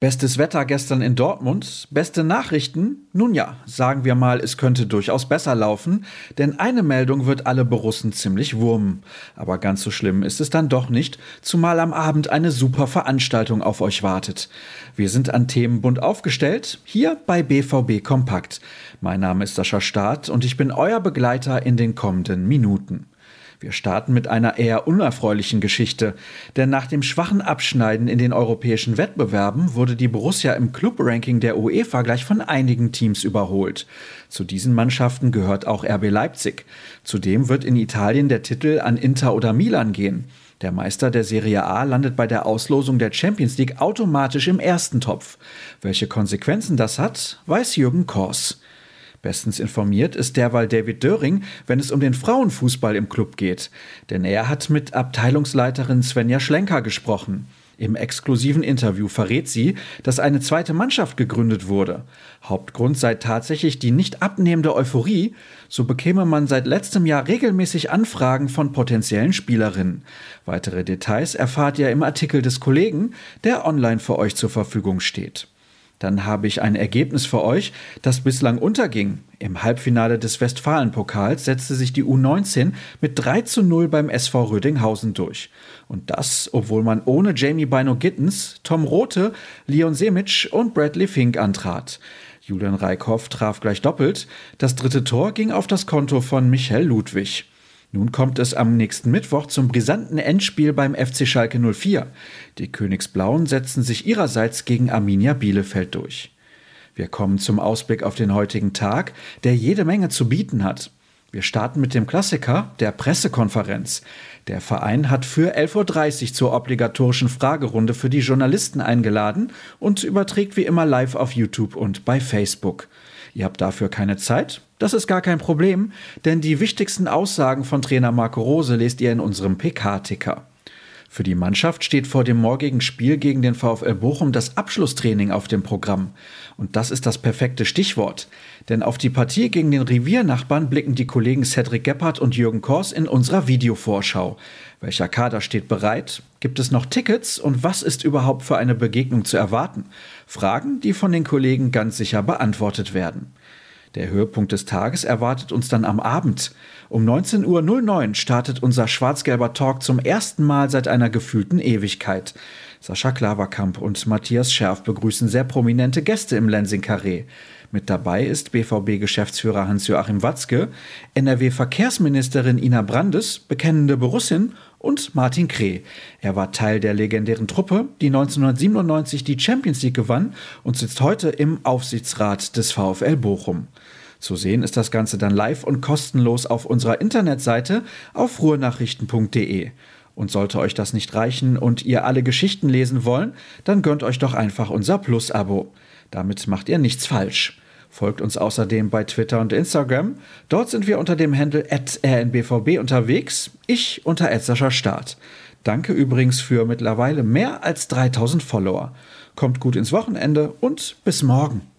Bestes Wetter gestern in Dortmund, beste Nachrichten? Nun ja, sagen wir mal, es könnte durchaus besser laufen, denn eine Meldung wird alle Borussen ziemlich wurmen. Aber ganz so schlimm ist es dann doch nicht, zumal am Abend eine super Veranstaltung auf euch wartet. Wir sind an Themen bunt aufgestellt, hier bei BVB Kompakt. Mein Name ist Sascha Staat und ich bin euer Begleiter in den kommenden Minuten. Wir starten mit einer eher unerfreulichen Geschichte, denn nach dem schwachen Abschneiden in den europäischen Wettbewerben wurde die Borussia im Club-Ranking der UEFA gleich von einigen Teams überholt. Zu diesen Mannschaften gehört auch RB Leipzig. Zudem wird in Italien der Titel an Inter oder Milan gehen. Der Meister der Serie A landet bei der Auslosung der Champions League automatisch im ersten Topf. Welche Konsequenzen das hat, weiß Jürgen Kors. Bestens informiert ist derweil David Döring, wenn es um den Frauenfußball im Club geht. Denn er hat mit Abteilungsleiterin Svenja Schlenker gesprochen. Im exklusiven Interview verrät sie, dass eine zweite Mannschaft gegründet wurde. Hauptgrund sei tatsächlich die nicht abnehmende Euphorie, so bekäme man seit letztem Jahr regelmäßig Anfragen von potenziellen Spielerinnen. Weitere Details erfahrt ihr im Artikel des Kollegen, der online für euch zur Verfügung steht. Dann habe ich ein Ergebnis für euch, das bislang unterging. Im Halbfinale des Westfalenpokals setzte sich die U19 mit 3 zu 0 beim SV Rödinghausen durch. Und das, obwohl man ohne Jamie Bino Gittens, Tom Rote, Leon Semic und Bradley Fink antrat. Julian Reikhoff traf gleich doppelt. Das dritte Tor ging auf das Konto von Michael Ludwig. Nun kommt es am nächsten Mittwoch zum brisanten Endspiel beim FC Schalke 04. Die Königsblauen setzen sich ihrerseits gegen Arminia Bielefeld durch. Wir kommen zum Ausblick auf den heutigen Tag, der jede Menge zu bieten hat. Wir starten mit dem Klassiker, der Pressekonferenz. Der Verein hat für 11.30 Uhr zur obligatorischen Fragerunde für die Journalisten eingeladen und überträgt wie immer live auf YouTube und bei Facebook. Ihr habt dafür keine Zeit? Das ist gar kein Problem, denn die wichtigsten Aussagen von Trainer Marco Rose lest ihr in unserem PK-Ticker. Für die Mannschaft steht vor dem morgigen Spiel gegen den VfL Bochum das Abschlusstraining auf dem Programm. Und das ist das perfekte Stichwort. Denn auf die Partie gegen den Reviernachbarn blicken die Kollegen Cedric Gebhardt und Jürgen Kors in unserer Videovorschau. Welcher Kader steht bereit? Gibt es noch Tickets? Und was ist überhaupt für eine Begegnung zu erwarten? Fragen, die von den Kollegen ganz sicher beantwortet werden. Der Höhepunkt des Tages erwartet uns dann am Abend. Um 19.09 Uhr startet unser schwarz-gelber Talk zum ersten Mal seit einer gefühlten Ewigkeit. Sascha Klaverkamp und Matthias Scherf begrüßen sehr prominente Gäste im Lensing Carré. Mit dabei ist BVB-Geschäftsführer Hans-Joachim Watzke, NRW-Verkehrsministerin Ina Brandes, bekennende Borussin und Martin Kreh. Er war Teil der legendären Truppe, die 1997 die Champions League gewann und sitzt heute im Aufsichtsrat des VfL Bochum. Zu sehen ist das Ganze dann live und kostenlos auf unserer Internetseite auf ruhrnachrichten.de. Und sollte euch das nicht reichen und ihr alle Geschichten lesen wollen, dann gönnt euch doch einfach unser Plus-Abo. Damit macht ihr nichts falsch. Folgt uns außerdem bei Twitter und Instagram. Dort sind wir unter dem Handle rnbvb unterwegs, ich unter Start. Danke übrigens für mittlerweile mehr als 3000 Follower. Kommt gut ins Wochenende und bis morgen.